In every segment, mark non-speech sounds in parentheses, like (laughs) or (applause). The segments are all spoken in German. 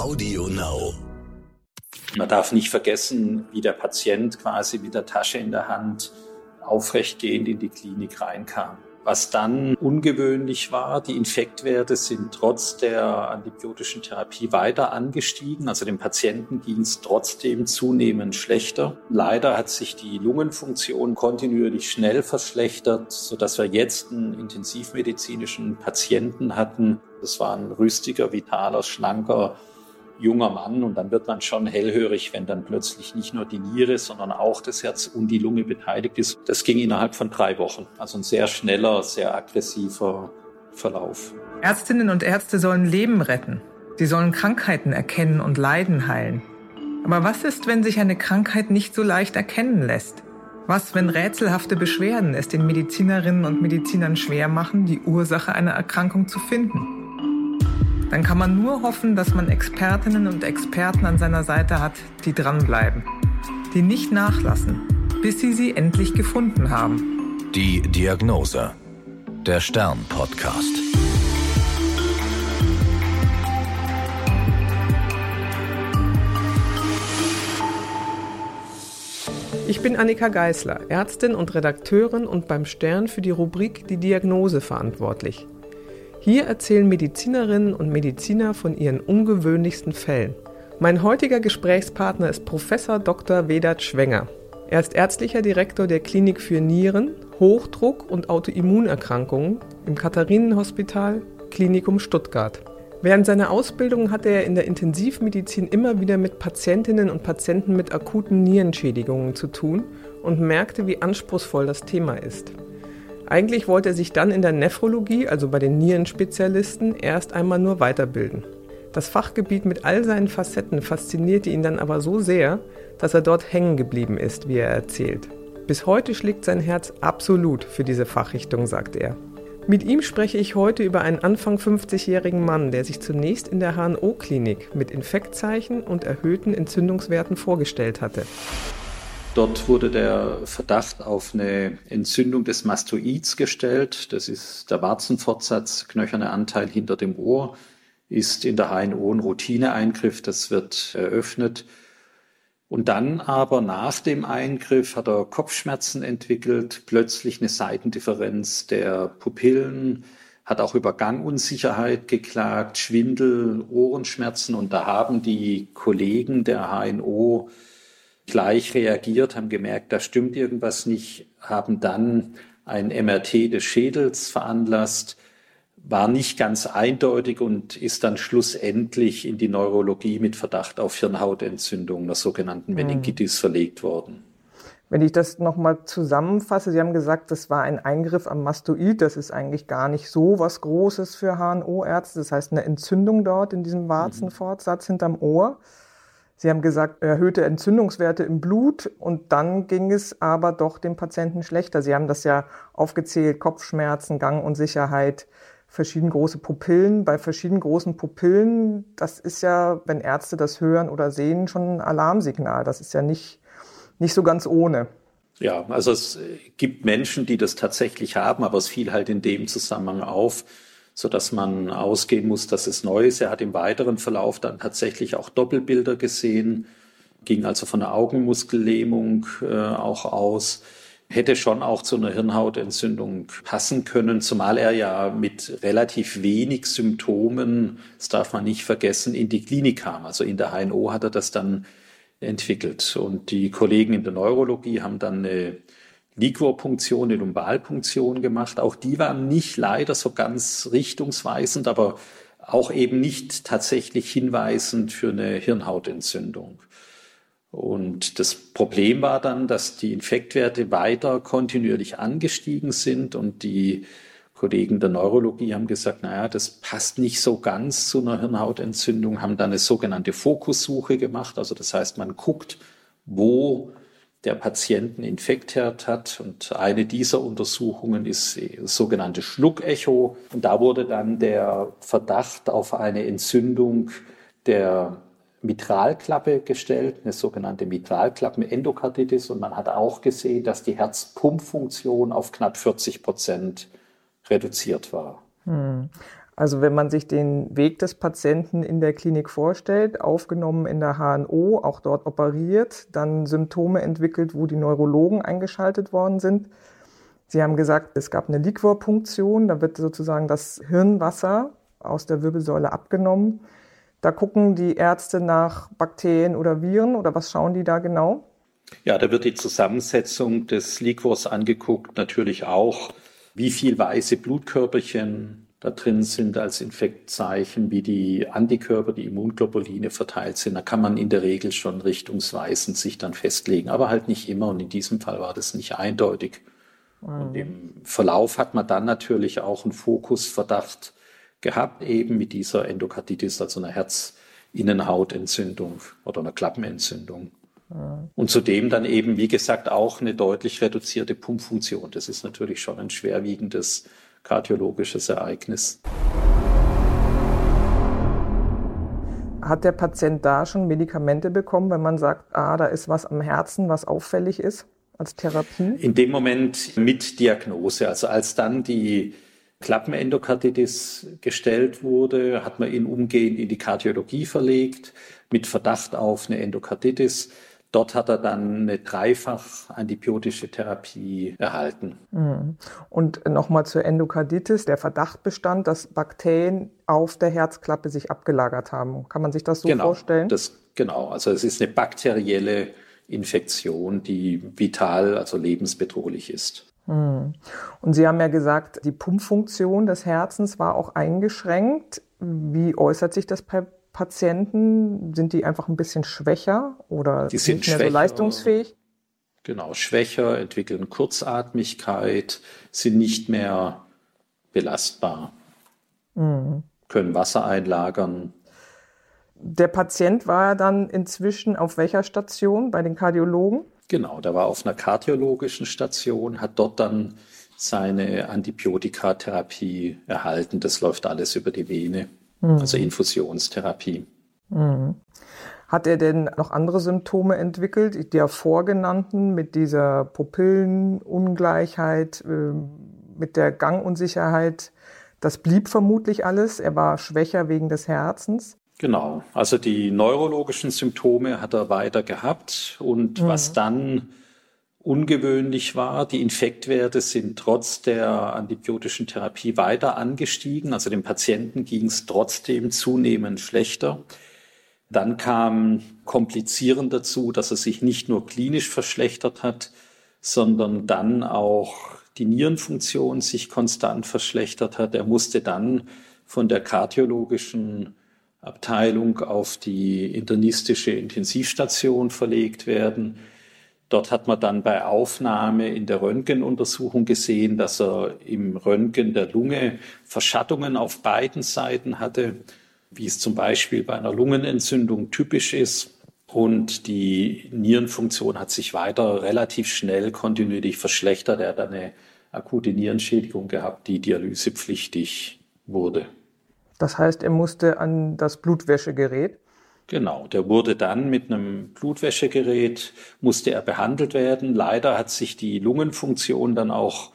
Audio Now. Man darf nicht vergessen, wie der Patient quasi mit der Tasche in der Hand aufrechtgehend in die Klinik reinkam. Was dann ungewöhnlich war, die Infektwerte sind trotz der antibiotischen Therapie weiter angestiegen. Also dem Patienten ging es trotzdem zunehmend schlechter. Leider hat sich die Lungenfunktion kontinuierlich schnell verschlechtert, sodass wir jetzt einen intensivmedizinischen Patienten hatten. Das war ein rüstiger, vitaler, schlanker junger Mann und dann wird man schon hellhörig, wenn dann plötzlich nicht nur die Niere, sondern auch das Herz und die Lunge beteiligt ist. Das ging innerhalb von drei Wochen. Also ein sehr schneller, sehr aggressiver Verlauf. Ärztinnen und Ärzte sollen Leben retten. Sie sollen Krankheiten erkennen und Leiden heilen. Aber was ist, wenn sich eine Krankheit nicht so leicht erkennen lässt? Was, wenn rätselhafte Beschwerden es den Medizinerinnen und Medizinern schwer machen, die Ursache einer Erkrankung zu finden? Dann kann man nur hoffen, dass man Expertinnen und Experten an seiner Seite hat, die dranbleiben, die nicht nachlassen, bis sie sie endlich gefunden haben. Die Diagnose. Der Stern-Podcast. Ich bin Annika Geißler, Ärztin und Redakteurin und beim Stern für die Rubrik Die Diagnose verantwortlich. Hier erzählen Medizinerinnen und Mediziner von ihren ungewöhnlichsten Fällen. Mein heutiger Gesprächspartner ist Professor Dr. Vedat Schwenger. Er ist ärztlicher Direktor der Klinik für Nieren, Hochdruck und Autoimmunerkrankungen im Katharinenhospital Klinikum Stuttgart. Während seiner Ausbildung hatte er in der Intensivmedizin immer wieder mit Patientinnen und Patienten mit akuten Nierenschädigungen zu tun und merkte, wie anspruchsvoll das Thema ist. Eigentlich wollte er sich dann in der Nephrologie, also bei den Nierenspezialisten, erst einmal nur weiterbilden. Das Fachgebiet mit all seinen Facetten faszinierte ihn dann aber so sehr, dass er dort hängen geblieben ist, wie er erzählt. Bis heute schlägt sein Herz absolut für diese Fachrichtung, sagt er. Mit ihm spreche ich heute über einen Anfang 50-jährigen Mann, der sich zunächst in der HNO-Klinik mit Infektzeichen und erhöhten Entzündungswerten vorgestellt hatte. Dort wurde der Verdacht auf eine Entzündung des Mastoids gestellt. Das ist der Warzenfortsatz, knöcherne Anteil hinter dem Ohr, ist in der HNO ein Routineeingriff. Das wird eröffnet. Und dann aber nach dem Eingriff hat er Kopfschmerzen entwickelt, plötzlich eine Seitendifferenz der Pupillen, hat auch über Gangunsicherheit geklagt, Schwindel, Ohrenschmerzen. Und da haben die Kollegen der HNO gleich reagiert, haben gemerkt, da stimmt irgendwas nicht, haben dann ein MRT des Schädels veranlasst, war nicht ganz eindeutig und ist dann schlussendlich in die Neurologie mit Verdacht auf Hirnhautentzündung, der sogenannten hm. Meningitis, verlegt worden. Wenn ich das nochmal zusammenfasse, Sie haben gesagt, das war ein Eingriff am Mastoid. Das ist eigentlich gar nicht so was Großes für HNO-Ärzte. Das heißt, eine Entzündung dort in diesem Warzenfortsatz hinterm Ohr. Sie haben gesagt, erhöhte Entzündungswerte im Blut und dann ging es aber doch dem Patienten schlechter. Sie haben das ja aufgezählt, Kopfschmerzen, Gangunsicherheit, verschieden große Pupillen. Bei verschieden großen Pupillen, das ist ja, wenn Ärzte das hören oder sehen, schon ein Alarmsignal. Das ist ja nicht, nicht so ganz ohne. Ja, also es gibt Menschen, die das tatsächlich haben, aber es fiel halt in dem Zusammenhang auf, so dass man ausgehen muss, dass es neu ist. Er hat im weiteren Verlauf dann tatsächlich auch Doppelbilder gesehen, ging also von einer Augenmuskellähmung äh, auch aus hätte schon auch zu einer Hirnhautentzündung passen können, zumal er ja mit relativ wenig Symptomen, das darf man nicht vergessen, in die Klinik kam. Also in der HNO hat er das dann entwickelt. Und die Kollegen in der Neurologie haben dann eine Liquorpunktion, eine Lumbalpunktion gemacht. Auch die waren nicht leider so ganz richtungsweisend, aber auch eben nicht tatsächlich hinweisend für eine Hirnhautentzündung. Und das Problem war dann, dass die Infektwerte weiter kontinuierlich angestiegen sind und die Kollegen der Neurologie haben gesagt, naja, das passt nicht so ganz zu einer Hirnhautentzündung, haben dann eine sogenannte Fokussuche gemacht. Also das heißt, man guckt, wo der Patienten Infektherd hat. Und eine dieser Untersuchungen ist das sogenannte Schluckecho. Und da wurde dann der Verdacht auf eine Entzündung der Mitralklappe gestellt, eine sogenannte Mitralklappenendokarditis. Und man hat auch gesehen, dass die Herzpumpfunktion auf knapp 40 Prozent reduziert war. Also wenn man sich den Weg des Patienten in der Klinik vorstellt, aufgenommen in der HNO, auch dort operiert, dann Symptome entwickelt, wo die Neurologen eingeschaltet worden sind. Sie haben gesagt, es gab eine Liquorpunktion, da wird sozusagen das Hirnwasser aus der Wirbelsäule abgenommen. Da gucken die Ärzte nach Bakterien oder Viren oder was schauen die da genau? Ja, da wird die Zusammensetzung des Liquors angeguckt, natürlich auch, wie viel weiße Blutkörperchen da drin sind als Infektzeichen, wie die Antikörper, die Immunglobuline verteilt sind. Da kann man in der Regel schon richtungsweisend sich dann festlegen, aber halt nicht immer. Und in diesem Fall war das nicht eindeutig. Mhm. Und im Verlauf hat man dann natürlich auch einen Fokusverdacht gehabt, eben mit dieser Endokarditis, also einer Herzinnenhautentzündung oder einer Klappenentzündung. Mhm. Und zudem dann eben, wie gesagt, auch eine deutlich reduzierte Pumpfunktion. Das ist natürlich schon ein schwerwiegendes kardiologisches Ereignis. Hat der Patient da schon Medikamente bekommen, wenn man sagt, ah, da ist was am Herzen, was auffällig ist als Therapie? In dem Moment mit Diagnose, also als dann die Klappenendokarditis gestellt wurde, hat man ihn umgehend in die Kardiologie verlegt mit Verdacht auf eine Endokarditis. Dort hat er dann eine dreifach antibiotische Therapie erhalten. Mhm. Und nochmal zur Endokarditis. Der Verdacht bestand, dass Bakterien auf der Herzklappe sich abgelagert haben. Kann man sich das so genau, vorstellen? Das, genau, also es ist eine bakterielle Infektion, die vital, also lebensbedrohlich ist. Mhm. Und Sie haben ja gesagt, die Pumpfunktion des Herzens war auch eingeschränkt. Wie äußert sich das bei Patienten? Sind die einfach ein bisschen schwächer oder die sind nicht mehr schwächer, so leistungsfähig? Genau, schwächer, entwickeln Kurzatmigkeit, sind nicht mehr belastbar, mhm. können Wasser einlagern. Der Patient war dann inzwischen auf welcher Station bei den Kardiologen? Genau, der war auf einer kardiologischen Station, hat dort dann seine Antibiotikatherapie erhalten. Das läuft alles über die Vene mhm. also Infusionstherapie. Mhm. Hat er denn noch andere Symptome entwickelt, die vorgenannten, mit dieser Pupillenungleichheit, ähm, mit der Gangunsicherheit? Das blieb vermutlich alles. Er war schwächer wegen des Herzens. Genau. Also die neurologischen Symptome hat er weiter gehabt. Und mhm. was dann ungewöhnlich war. Die Infektwerte sind trotz der antibiotischen Therapie weiter angestiegen. Also dem Patienten ging es trotzdem zunehmend schlechter. Dann kam komplizierend dazu, dass er sich nicht nur klinisch verschlechtert hat, sondern dann auch die Nierenfunktion sich konstant verschlechtert hat. Er musste dann von der kardiologischen Abteilung auf die internistische Intensivstation verlegt werden. Dort hat man dann bei Aufnahme in der Röntgenuntersuchung gesehen, dass er im Röntgen der Lunge Verschattungen auf beiden Seiten hatte, wie es zum Beispiel bei einer Lungenentzündung typisch ist. Und die Nierenfunktion hat sich weiter relativ schnell kontinuierlich verschlechtert. Er hat eine akute Nierenschädigung gehabt, die dialysepflichtig wurde. Das heißt, er musste an das Blutwäschegerät? Genau, der wurde dann mit einem Blutwäschegerät, musste er behandelt werden. Leider hat sich die Lungenfunktion dann auch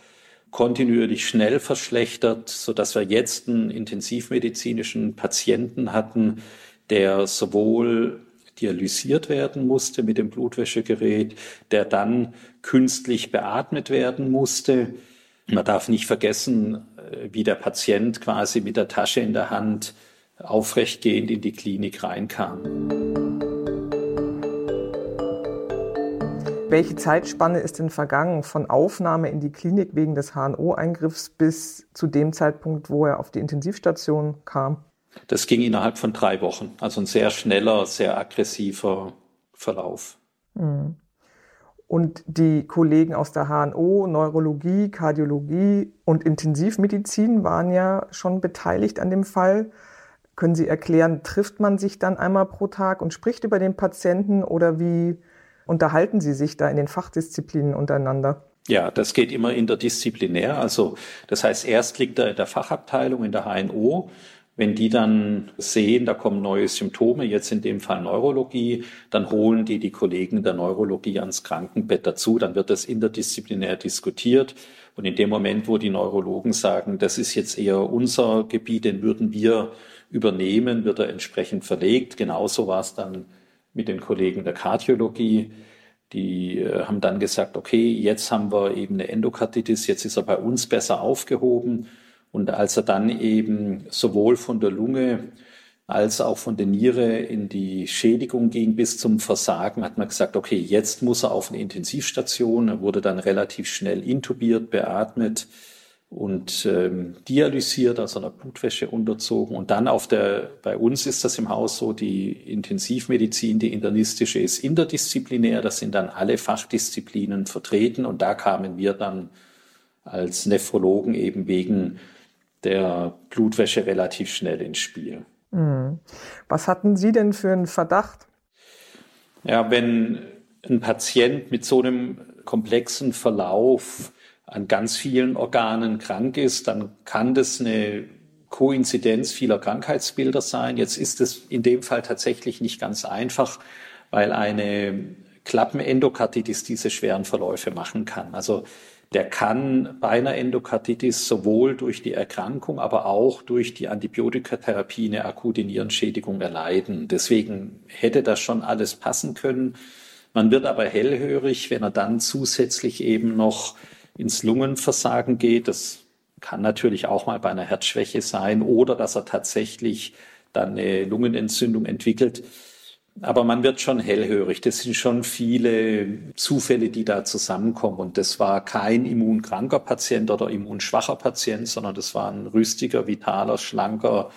kontinuierlich schnell verschlechtert, so dass wir jetzt einen intensivmedizinischen Patienten hatten, der sowohl dialysiert werden musste mit dem Blutwäschegerät, der dann künstlich beatmet werden musste. Man darf nicht vergessen, äh, wie der Patient quasi mit der Tasche in der Hand aufrechtgehend in die Klinik reinkam. Welche Zeitspanne ist denn vergangen von Aufnahme in die Klinik wegen des HNO-Eingriffs bis zu dem Zeitpunkt, wo er auf die Intensivstation kam? Das ging innerhalb von drei Wochen. Also ein sehr schneller, sehr aggressiver Verlauf. Mhm. Und die Kollegen aus der HNO, Neurologie, Kardiologie und Intensivmedizin waren ja schon beteiligt an dem Fall. Können Sie erklären, trifft man sich dann einmal pro Tag und spricht über den Patienten oder wie unterhalten Sie sich da in den Fachdisziplinen untereinander? Ja, das geht immer interdisziplinär. Also das heißt, erst liegt er in der Fachabteilung, in der HNO. Wenn die dann sehen, da kommen neue Symptome, jetzt in dem Fall Neurologie, dann holen die die Kollegen der Neurologie ans Krankenbett dazu. Dann wird das interdisziplinär diskutiert Und in dem Moment, wo die Neurologen sagen, das ist jetzt eher unser Gebiet, den würden wir übernehmen, wird er entsprechend verlegt. Genauso war es dann mit den Kollegen der Kardiologie. Die äh, haben dann gesagt, okay, jetzt haben wir eben eine Endokarditis, jetzt ist er bei uns besser aufgehoben. Und als er dann eben sowohl von der Lunge als auch von der Niere in die Schädigung ging bis zum Versagen, hat man gesagt, okay, jetzt muss er auf eine Intensivstation. Er wurde dann relativ schnell intubiert, beatmet und ähm, dialysiert, also einer Blutwäsche unterzogen. Und dann auf der, bei uns ist das im Haus so, die Intensivmedizin, die internistische ist interdisziplinär, das sind dann alle Fachdisziplinen vertreten und da kamen wir dann als Nephrologen eben wegen der Blutwäsche relativ schnell ins Spiel. Mhm. Was hatten Sie denn für einen Verdacht? Ja, wenn ein Patient mit so einem komplexen Verlauf an ganz vielen Organen krank ist, dann kann das eine Koinzidenz vieler Krankheitsbilder sein. Jetzt ist es in dem Fall tatsächlich nicht ganz einfach, weil eine Klappenendokarditis diese schweren Verläufe machen kann. Also der kann bei einer Endokarditis sowohl durch die Erkrankung, aber auch durch die Antibiotikatherapie eine akute Nierenschädigung erleiden. Deswegen hätte das schon alles passen können. Man wird aber hellhörig, wenn er dann zusätzlich eben noch ins Lungenversagen geht. Das kann natürlich auch mal bei einer Herzschwäche sein oder dass er tatsächlich dann eine Lungenentzündung entwickelt. Aber man wird schon hellhörig. Das sind schon viele Zufälle, die da zusammenkommen. Und das war kein immunkranker Patient oder immunschwacher Patient, sondern das war ein rüstiger, vitaler, schlanker,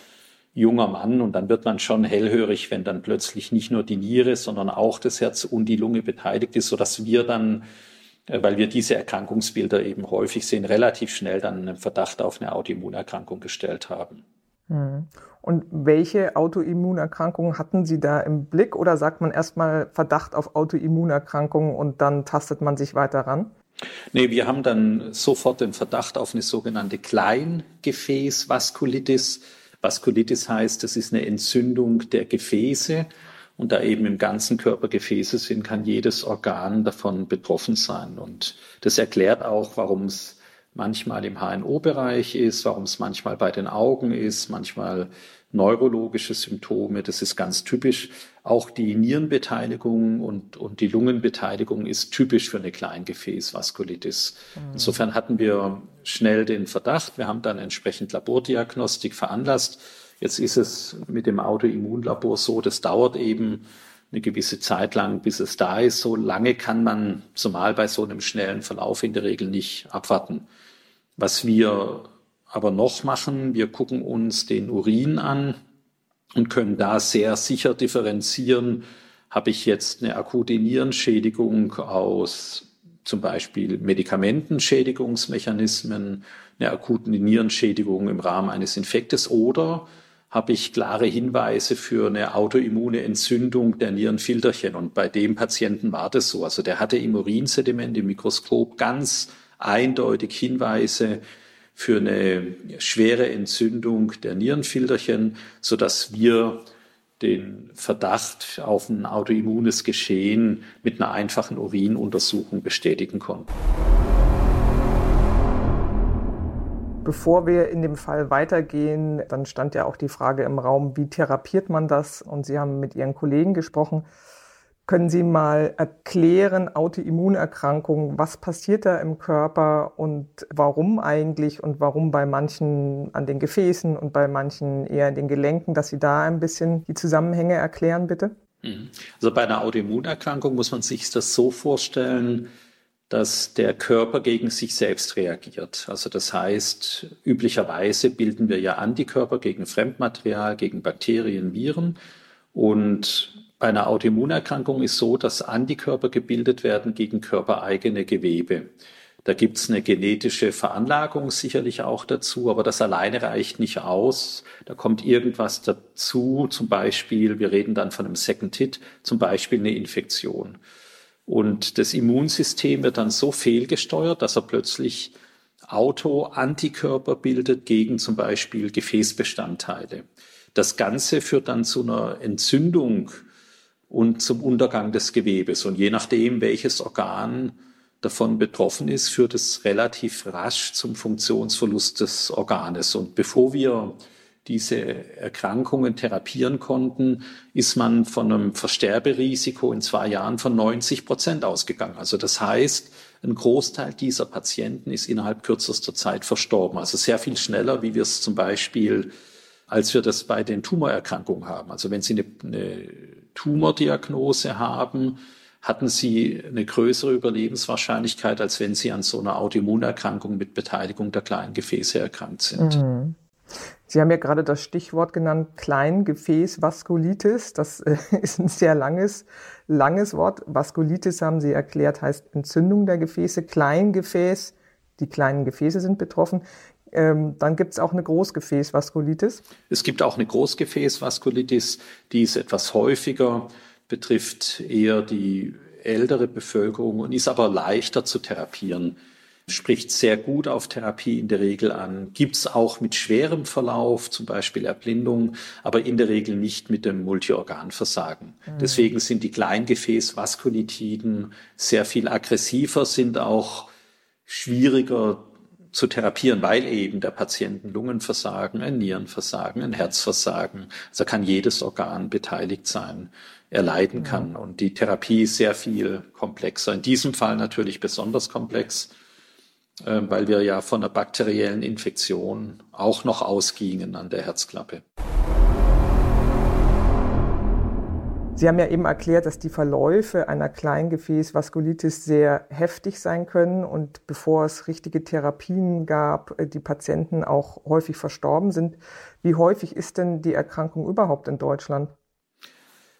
junger Mann. Und dann wird man schon hellhörig, wenn dann plötzlich nicht nur die Niere, sondern auch das Herz und die Lunge beteiligt ist, sodass wir dann weil wir diese Erkrankungsbilder eben häufig sehen, relativ schnell dann einen Verdacht auf eine Autoimmunerkrankung gestellt haben. Hm. Und welche Autoimmunerkrankungen hatten Sie da im Blick oder sagt man erstmal Verdacht auf Autoimmunerkrankungen und dann tastet man sich weiter ran? Nee, wir haben dann sofort den Verdacht auf eine sogenannte Kleingefäßvaskulitis. Vaskulitis heißt, das ist eine Entzündung der Gefäße und da eben im ganzen Körper Gefäße sind, kann jedes Organ davon betroffen sein. Und das erklärt auch, warum es manchmal im HNO-Bereich ist, warum es manchmal bei den Augen ist, manchmal neurologische Symptome. Das ist ganz typisch. Auch die Nierenbeteiligung und, und die Lungenbeteiligung ist typisch für eine Kleingefäßvaskulitis. Mhm. Insofern hatten wir schnell den Verdacht. Wir haben dann entsprechend Labordiagnostik veranlasst Jetzt ist es mit dem Autoimmunlabor so, das dauert eben eine gewisse Zeit lang, bis es da ist. So lange kann man zumal bei so einem schnellen Verlauf in der Regel nicht abwarten. Was wir aber noch machen, wir gucken uns den Urin an und können da sehr sicher differenzieren, habe ich jetzt eine akute Nierenschädigung aus zum Beispiel Medikamentenschädigungsmechanismen, eine akute Nierenschädigung im Rahmen eines Infektes oder habe ich klare Hinweise für eine autoimmune Entzündung der Nierenfilterchen. Und bei dem Patienten war das so. Also der hatte im Urinsediment im Mikroskop ganz eindeutig Hinweise für eine schwere Entzündung der Nierenfilterchen, so dass wir den Verdacht auf ein autoimmunes Geschehen mit einer einfachen Urinuntersuchung bestätigen konnten. Bevor wir in dem Fall weitergehen, dann stand ja auch die Frage im Raum, wie therapiert man das? Und Sie haben mit Ihren Kollegen gesprochen. Können Sie mal erklären, Autoimmunerkrankungen, was passiert da im Körper und warum eigentlich und warum bei manchen an den Gefäßen und bei manchen eher in den Gelenken, dass Sie da ein bisschen die Zusammenhänge erklären, bitte? Mhm. Also bei einer Autoimmunerkrankung muss man sich das so vorstellen, dass der Körper gegen sich selbst reagiert. Also das heißt, üblicherweise bilden wir ja Antikörper gegen Fremdmaterial, gegen Bakterien, Viren. Und bei einer Autoimmunerkrankung ist so, dass Antikörper gebildet werden gegen körpereigene Gewebe. Da gibt's eine genetische Veranlagung sicherlich auch dazu, aber das alleine reicht nicht aus. Da kommt irgendwas dazu, zum Beispiel, wir reden dann von einem Second Hit, zum Beispiel eine Infektion. Und das Immunsystem wird dann so fehlgesteuert, dass er plötzlich Auto-Antikörper bildet gegen zum Beispiel Gefäßbestandteile. Das Ganze führt dann zu einer Entzündung und zum Untergang des Gewebes. Und je nachdem, welches Organ davon betroffen ist, führt es relativ rasch zum Funktionsverlust des Organes. Und bevor wir diese Erkrankungen therapieren konnten, ist man von einem Versterberisiko in zwei Jahren von 90 Prozent ausgegangen. Also das heißt, ein Großteil dieser Patienten ist innerhalb kürzester Zeit verstorben. Also sehr viel schneller, wie wir es zum Beispiel, als wir das bei den Tumorerkrankungen haben. Also wenn Sie eine, eine Tumordiagnose haben, hatten sie eine größere Überlebenswahrscheinlichkeit, als wenn sie an so einer Autoimmunerkrankung mit Beteiligung der kleinen Gefäße erkrankt sind. Mhm. Sie haben ja gerade das Stichwort genannt, Kleingefäßvaskulitis. Das äh, (laughs) ist ein sehr langes, langes Wort. Vaskulitis haben Sie erklärt, heißt Entzündung der Gefäße. Kleingefäß, die kleinen Gefäße sind betroffen. Ähm, dann gibt es auch eine Großgefäßvaskulitis. Es gibt auch eine Großgefäßvaskulitis, die ist etwas häufiger, betrifft eher die ältere Bevölkerung und ist aber leichter zu therapieren spricht sehr gut auf Therapie in der Regel an. Gibt es auch mit schwerem Verlauf, zum Beispiel Erblindung, aber in der Regel nicht mit dem Multiorganversagen. Mhm. Deswegen sind die Kleingefäßvaskulitiden sehr viel aggressiver, sind auch schwieriger zu therapieren, weil eben der Patient ein Lungenversagen, ein Nierenversagen, ein Herzversagen, also kann jedes Organ beteiligt sein, er leiden kann. Und die Therapie ist sehr viel komplexer. In diesem Fall natürlich besonders komplex weil wir ja von einer bakteriellen Infektion auch noch ausgingen an der Herzklappe. Sie haben ja eben erklärt, dass die Verläufe einer Kleingefäßvaskulitis sehr heftig sein können und bevor es richtige Therapien gab, äh, die Patienten auch häufig verstorben sind. Wie häufig ist denn die Erkrankung überhaupt in Deutschland?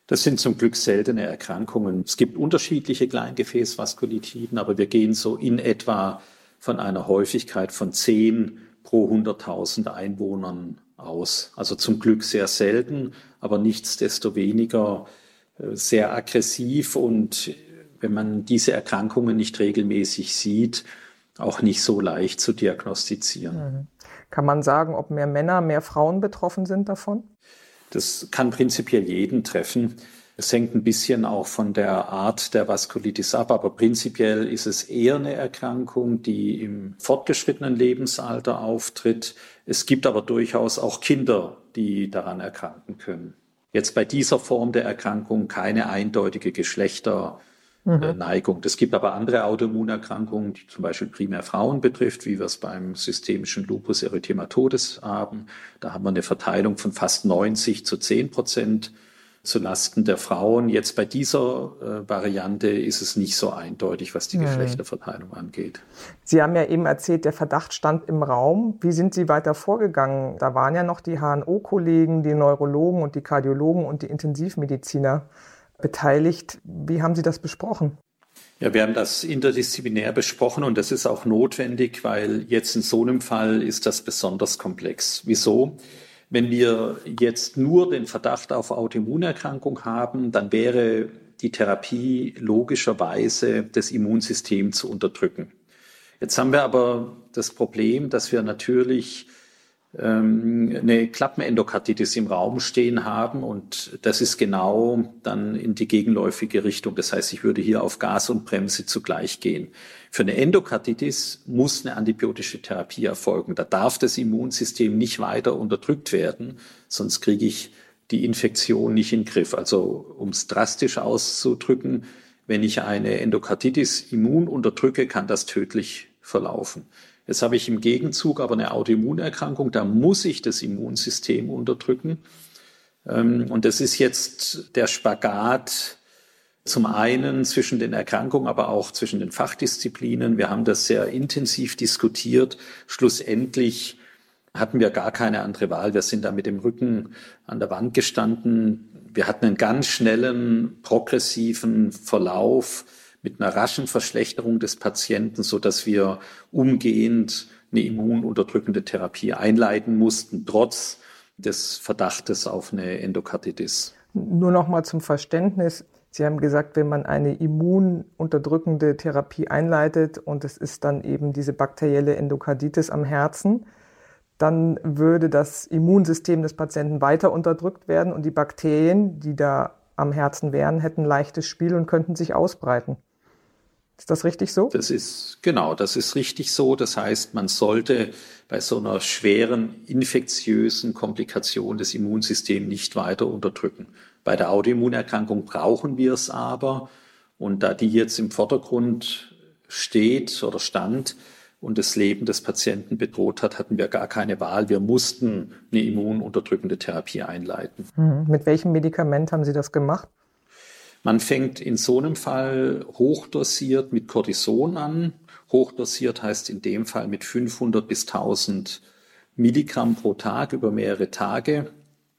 Das sind zum Glück seltene Erkrankungen. Es gibt unterschiedliche Kleingefäßvaskulitiden, aber wir gehen so in etwa von einer Häufigkeit von 10 pro 100.000 Einwohnern aus. Also zum Glück sehr selten, aber nichtsdestoweniger äh, sehr aggressiv und wenn man diese Erkrankungen nicht regelmäßig sieht, auch nicht so leicht zu diagnostizieren. Mhm. Kann man sagen, ob mehr Männer, mehr Frauen betroffen sind davon? Das kann prinzipiell jeden treffen. Es hängt ein bisschen auch von der Art der Vaskulitis ab, aber prinzipiell ist es eher eine Erkrankung, die im fortgeschrittenen Lebensalter auftritt. Es gibt aber durchaus auch Kinder, die daran erkranken können. Jetzt bei dieser Form der Erkrankung keine eindeutige Geschlechterneigung. Mhm. Es gibt aber andere Autoimmunerkrankungen, die zum Beispiel primär Frauen betrifft, wie wir es beim systemischen Lupus erythematodes haben. Da haben wir eine Verteilung von fast 90 zu 10 Prozent zu Lasten der Frauen. Jetzt bei dieser äh, Variante ist es nicht so eindeutig, was die Geschlechterverteilung angeht. Sie haben ja eben erzählt, der Verdacht stand im Raum. Wie sind Sie weiter vorgegangen? Da waren ja noch die HNO-Kollegen, die Neurologen und die Kardiologen und die Intensivmediziner beteiligt. Wie haben Sie das besprochen? Ja, wir haben das interdisziplinär besprochen und das ist auch notwendig, weil jetzt in so einem Fall ist das besonders komplex. Wieso? Wenn wir jetzt nur den Verdacht auf Autoimmunerkrankung haben, dann wäre die Therapie logischerweise das Immunsystem zu unterdrücken. Jetzt haben wir aber das Problem, dass wir natürlich eine Klappenendokarditis im Raum stehen haben und das ist genau dann in die gegenläufige Richtung. Das heißt, ich würde hier auf Gas und Bremse zugleich gehen. Für eine Endokarditis muss eine antibiotische Therapie erfolgen. Da darf das Immunsystem nicht weiter unterdrückt werden, sonst kriege ich die Infektion nicht in den Griff. Also um es drastisch auszudrücken, wenn ich eine Endokarditis immun unterdrücke, kann das tödlich verlaufen. Jetzt habe ich im Gegenzug aber eine Autoimmunerkrankung, da muss ich das Immunsystem unterdrücken. Ähm, und das ist jetzt der Spagat zum einen zwischen den Erkrankungen, aber auch zwischen den Fachdisziplinen. Wir haben das sehr intensiv diskutiert. Schlussendlich hatten wir gar keine andere Wahl. Wir sind da mit dem Rücken an der Wand gestanden. Wir hatten einen ganz schnellen, progressiven Verlauf mit einer raschen Verschlechterung des Patienten, so dass wir umgehend eine immununterdrückende Therapie einleiten mussten, trotz des Verdachtes auf eine Endokarditis. Nur noch mal zum Verständnis. Sie haben gesagt, wenn man eine immununterdrückende Therapie einleitet und es ist dann eben diese bakterielle Endokarditis am Herzen, dann würde das Immunsystem des Patienten weiter unterdrückt werden und die Bakterien, die da am Herzen wären, hätten leichtes Spiel und könnten sich ausbreiten. Ist das richtig so? Das ist, genau, das ist richtig so. Das heißt, man sollte bei so einer schweren infektiösen Komplikation des Immunsystems nicht weiter unterdrücken. Bei der Autoimmunerkrankung brauchen wir es aber. Und da die jetzt im Vordergrund steht oder stand und das Leben des Patienten bedroht hat, hatten wir gar keine Wahl. Wir mussten eine immununterdrückende Therapie einleiten. Mhm. Mit welchem Medikament haben Sie das gemacht? Man fängt in so einem Fall hochdosiert mit Cortison an. Hochdosiert heißt in dem Fall mit 500 bis 1000 Milligramm pro Tag über mehrere Tage.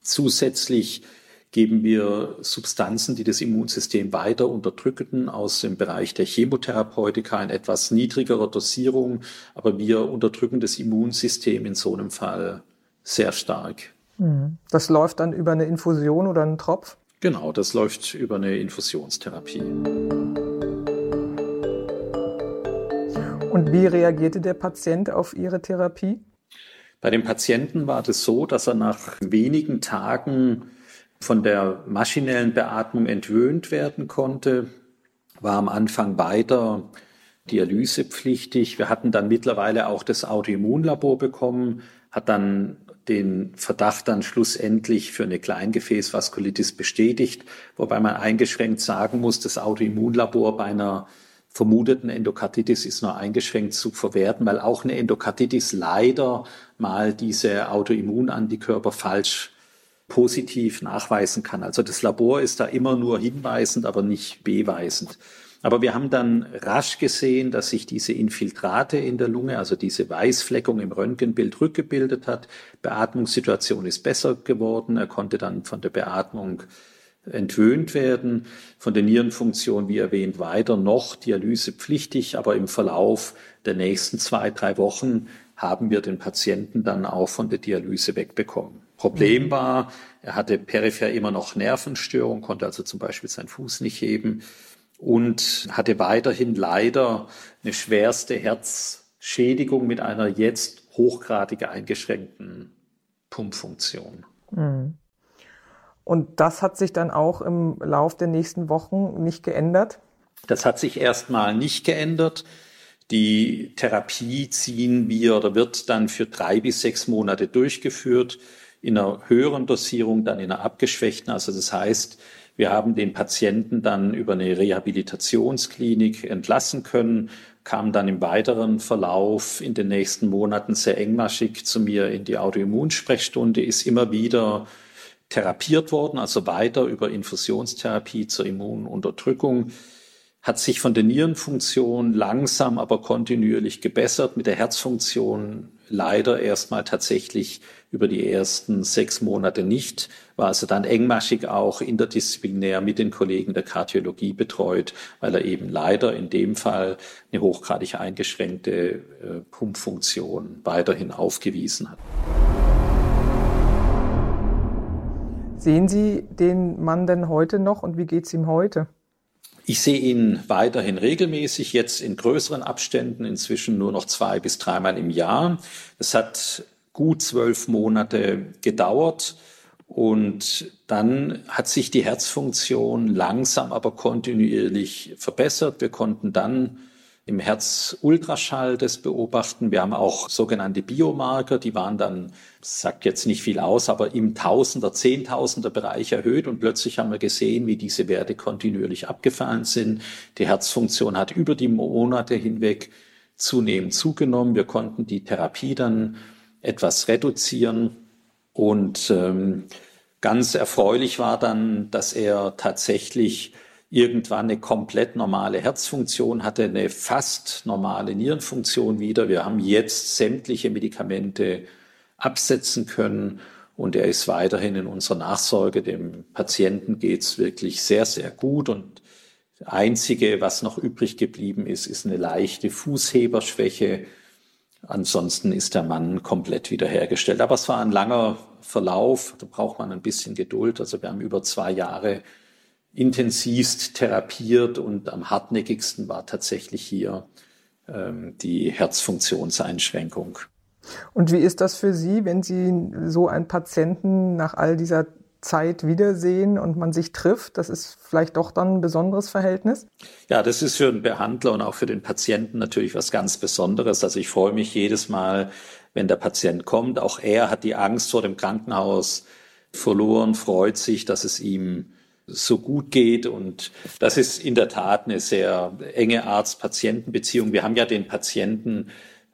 Zusätzlich geben wir Substanzen, die das Immunsystem weiter unterdrücken, aus dem Bereich der Chemotherapeutika in etwas niedrigerer Dosierung. Aber wir unterdrücken das Immunsystem in so einem Fall sehr stark. Mhm. Das läuft dann über eine Infusion oder einen Tropf? Genau, das läuft über eine Infusionstherapie. Und wie reagierte der Patient auf Ihre Therapie? Bei dem Patienten war das so, dass er nach wenigen Tagen von der maschinellen Beatmung entwöhnt werden konnte, war am Anfang weiter dialysepflichtig. Wir hatten dann mittlerweile auch das Autoimmunlabor bekommen, hat dann den Verdacht dann schlussendlich für eine Kleingefäßvaskulitis bestätigt, wobei man eingeschränkt sagen muss, das Autoimmunlabor bei einer vermuteten Endokarditis ist nur eingeschränkt zu verwerten, weil auch eine Endokarditis leider mal diese Autoimmunantikörper falsch positiv nachweisen kann. Also das Labor ist da immer nur hinweisend, aber nicht beweisend. Aber wir haben dann rasch gesehen, dass sich diese Infiltrate in der Lunge, also diese Weißfleckung im Röntgenbild rückgebildet hat. Beatmungssituation ist besser geworden. Er konnte dann von der Beatmung entwöhnt werden. Von der Nierenfunktion, wie erwähnt, weiter noch dialysepflichtig, aber im Verlauf der nächsten zwei, drei Wochen haben wir den Patienten dann auch von der Dialyse wegbekommen. Problem mhm. war, er hatte peripher immer noch Nervenstörung, konnte also zum Beispiel seinen Fuß nicht heben und hatte weiterhin leider eine schwerste Herzschädigung mit einer jetzt hochgradig eingeschränkten Pumpfunktion. Mhm. Und das hat sich dann auch im Lauf der nächsten Wochen nicht geändert? Das hat sich erstmal nicht geändert. Die Therapie ziehen wir oder wird dann für drei bis sechs Monate durchgeführt, in einer höheren Dosierung, dann in einer abgeschwächten. Also das heißt, wir haben den Patienten dann über eine Rehabilitationsklinik entlassen können, kam dann im weiteren Verlauf in den nächsten Monaten sehr engmaschig zu mir in die Autoimmunsprechstunde, ist immer wieder therapiert worden, also weiter über Infusionstherapie zur Immununterdrückung, hat sich von der Nierenfunktion langsam, aber kontinuierlich gebessert, mit der Herzfunktion leider erstmal tatsächlich über die ersten sechs Monate nicht, war also dann engmaschig auch interdisziplinär mit den Kollegen der Kardiologie betreut, weil er eben leider in dem Fall eine hochgradig eingeschränkte äh, Pumpfunktion weiterhin aufgewiesen hat. Sehen Sie den Mann denn heute noch und wie geht's ihm heute? Ich sehe ihn weiterhin regelmäßig, jetzt in größeren Abständen, inzwischen nur noch zwei bis dreimal im Jahr. Es hat gut zwölf Monate gedauert. Und dann hat sich die Herzfunktion langsam, aber kontinuierlich verbessert. Wir konnten dann im Herz Ultraschall das beobachten. Wir haben auch sogenannte Biomarker, die waren dann, sagt jetzt nicht viel aus, aber im Tausender, Zehntausender Bereich erhöht und plötzlich haben wir gesehen, wie diese Werte kontinuierlich abgefallen sind. Die Herzfunktion hat über die Monate hinweg zunehmend zugenommen. Wir konnten die Therapie dann etwas reduzieren. Und ähm, ganz erfreulich war dann, dass er tatsächlich irgendwann eine komplett normale Herzfunktion hatte, eine fast normale Nierenfunktion wieder. Wir haben jetzt sämtliche Medikamente absetzen können und er ist weiterhin in unserer Nachsorge. Dem Patienten geht's wirklich sehr, sehr gut und Einzige, was noch übrig geblieben ist, ist eine leichte Fußheberschwäche. Ansonsten ist der Mann komplett wiederhergestellt. Aber es war ein langer Verlauf, da braucht man ein bisschen Geduld. Also wir haben über zwei Jahre intensivst therapiert und am hartnäckigsten war tatsächlich hier ähm, die Herzfunktionseinschränkung. Und wie ist das für Sie, wenn Sie so einen Patienten nach all dieser Zeit wiedersehen und man sich trifft. Das ist vielleicht doch dann ein besonderes Verhältnis. Ja, das ist für den Behandler und auch für den Patienten natürlich was ganz Besonderes. Also ich freue mich jedes Mal, wenn der Patient kommt. Auch er hat die Angst vor dem Krankenhaus verloren, freut sich, dass es ihm so gut geht. Und das ist in der Tat eine sehr enge Arzt-Patienten-Beziehung. Wir haben ja den Patienten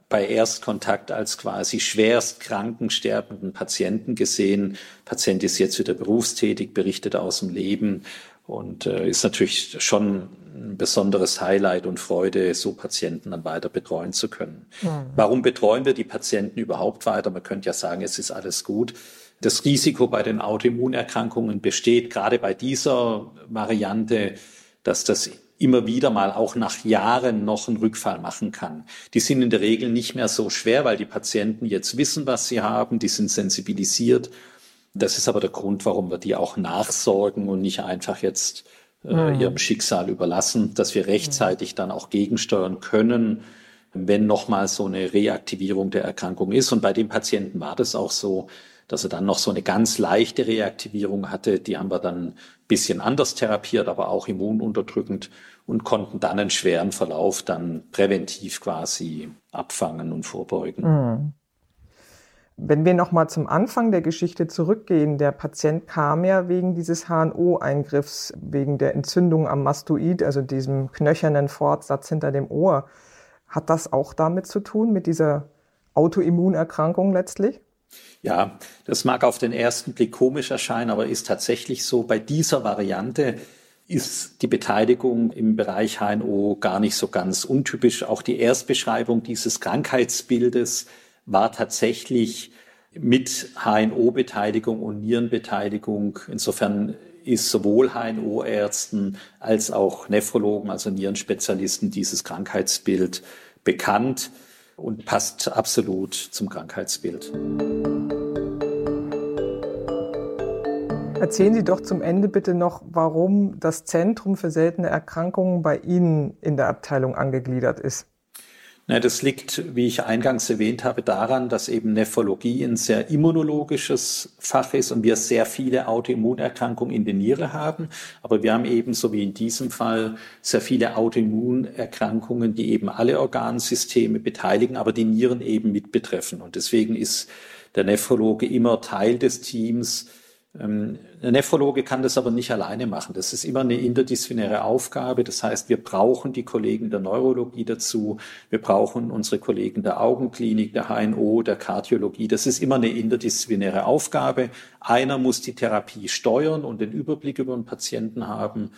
bei Erstkontakt als quasi schwerst kranken, sterbenden Patienten gesehen. Patient ist jetzt wieder berufstätig, berichtet aus dem Leben und äh, ist natürlich schon ein besonderes Highlight und Freude, so Patienten dann weiter betreuen zu können. Mhm. Warum betreuen wir die Patienten überhaupt weiter? Man könnte ja sagen, es ist alles gut. Das Risiko bei den Autoimmunerkrankungen besteht gerade bei dieser Variante, dass das immer wieder mal auch nach Jahren noch einen Rückfall machen kann. Die sind in der Regel nicht mehr so schwer, weil die Patienten jetzt wissen, was sie haben, die sind sensibilisiert. Das ist aber der Grund, warum wir die auch nachsorgen und nicht einfach jetzt äh, mhm. ihrem Schicksal überlassen, dass wir rechtzeitig dann auch gegensteuern können, wenn nochmal so eine Reaktivierung der Erkrankung ist. Und bei dem Patienten war das auch so dass er dann noch so eine ganz leichte Reaktivierung hatte. Die haben wir dann bisschen anders therapiert, aber auch immununterdrückend und konnten dann einen schweren Verlauf dann präventiv quasi abfangen und vorbeugen. Mhm. Wenn wir nochmal zum Anfang der Geschichte zurückgehen, der Patient kam ja wegen dieses HNO-Eingriffs, wegen der Entzündung am Mastoid, also diesem knöchernen Fortsatz hinter dem Ohr. Hat das auch damit zu tun, mit dieser Autoimmunerkrankung letztlich? Ja, das mag auf den ersten Blick komisch erscheinen, aber ist tatsächlich so. Bei dieser Variante ist die Beteiligung im Bereich HNO gar nicht so ganz untypisch. Auch die Erstbeschreibung dieses Krankheitsbildes war tatsächlich mit HNO-Beteiligung und Nierenbeteiligung. Insofern ist sowohl HNO-Ärzten als auch Nephrologen, also Nierenspezialisten, dieses Krankheitsbild bekannt und passt absolut zum Krankheitsbild. Erzählen Sie doch zum Ende bitte noch, warum das Zentrum für seltene Erkrankungen bei Ihnen in der Abteilung angegliedert ist. Na, das liegt, wie ich eingangs erwähnt habe, daran, dass eben Nephrologie ein sehr immunologisches Fach ist und wir sehr viele Autoimmunerkrankungen in der Niere haben. Aber wir haben ebenso wie in diesem Fall sehr viele Autoimmunerkrankungen, die eben alle Organsysteme beteiligen, aber die Nieren eben mit betreffen. Und deswegen ist der Nephrologe immer Teil des Teams, ein Nephrologe kann das aber nicht alleine machen. Das ist immer eine interdisziplinäre Aufgabe. Das heißt, wir brauchen die Kollegen der Neurologie dazu. Wir brauchen unsere Kollegen der Augenklinik, der HNO, der Kardiologie. Das ist immer eine interdisziplinäre Aufgabe. Einer muss die Therapie steuern und den Überblick über den Patienten haben.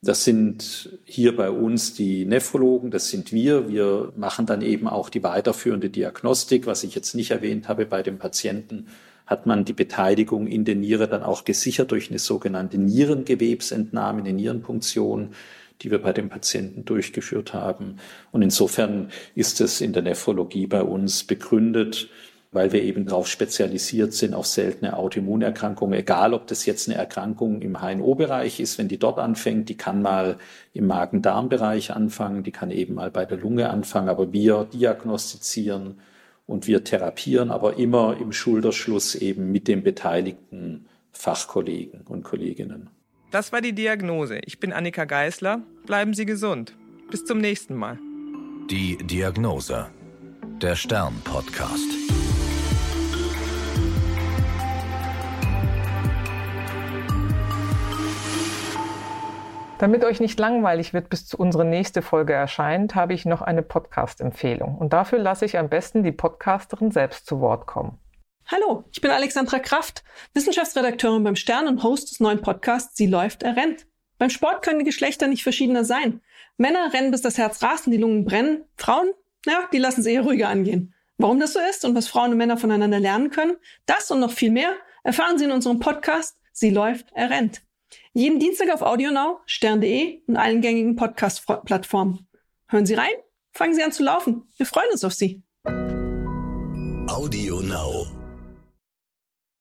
Das sind hier bei uns die Nephrologen, das sind wir. Wir machen dann eben auch die weiterführende Diagnostik, was ich jetzt nicht erwähnt habe bei dem Patienten hat man die Beteiligung in der Niere dann auch gesichert durch eine sogenannte Nierengewebsentnahme, eine Nierenpunktion, die wir bei dem Patienten durchgeführt haben. Und insofern ist es in der Nephrologie bei uns begründet, weil wir eben darauf spezialisiert sind auf seltene Autoimmunerkrankungen, egal ob das jetzt eine Erkrankung im HNO-Bereich ist, wenn die dort anfängt, die kann mal im Magen-Darm-Bereich anfangen, die kann eben mal bei der Lunge anfangen, aber wir diagnostizieren und wir therapieren aber immer im Schulterschluss eben mit den beteiligten Fachkollegen und Kolleginnen. Das war die Diagnose. Ich bin Annika Geißler. Bleiben Sie gesund. Bis zum nächsten Mal. Die Diagnose. Der Stern-Podcast. Damit euch nicht langweilig wird, bis unsere nächste Folge erscheint, habe ich noch eine Podcast-Empfehlung. Und dafür lasse ich am besten die Podcasterin selbst zu Wort kommen. Hallo, ich bin Alexandra Kraft, Wissenschaftsredakteurin beim Stern und Host des neuen Podcasts Sie läuft, er rennt. Beim Sport können die Geschlechter nicht verschiedener sein. Männer rennen, bis das Herz rast und die Lungen brennen. Frauen, ja, die lassen es eher ruhiger angehen. Warum das so ist und was Frauen und Männer voneinander lernen können, das und noch viel mehr erfahren Sie in unserem Podcast Sie läuft, er rennt. Jeden Dienstag auf AudioNow, stern.de und allen gängigen Podcast-Plattformen. Hören Sie rein, fangen Sie an zu laufen. Wir freuen uns auf Sie. AudioNow.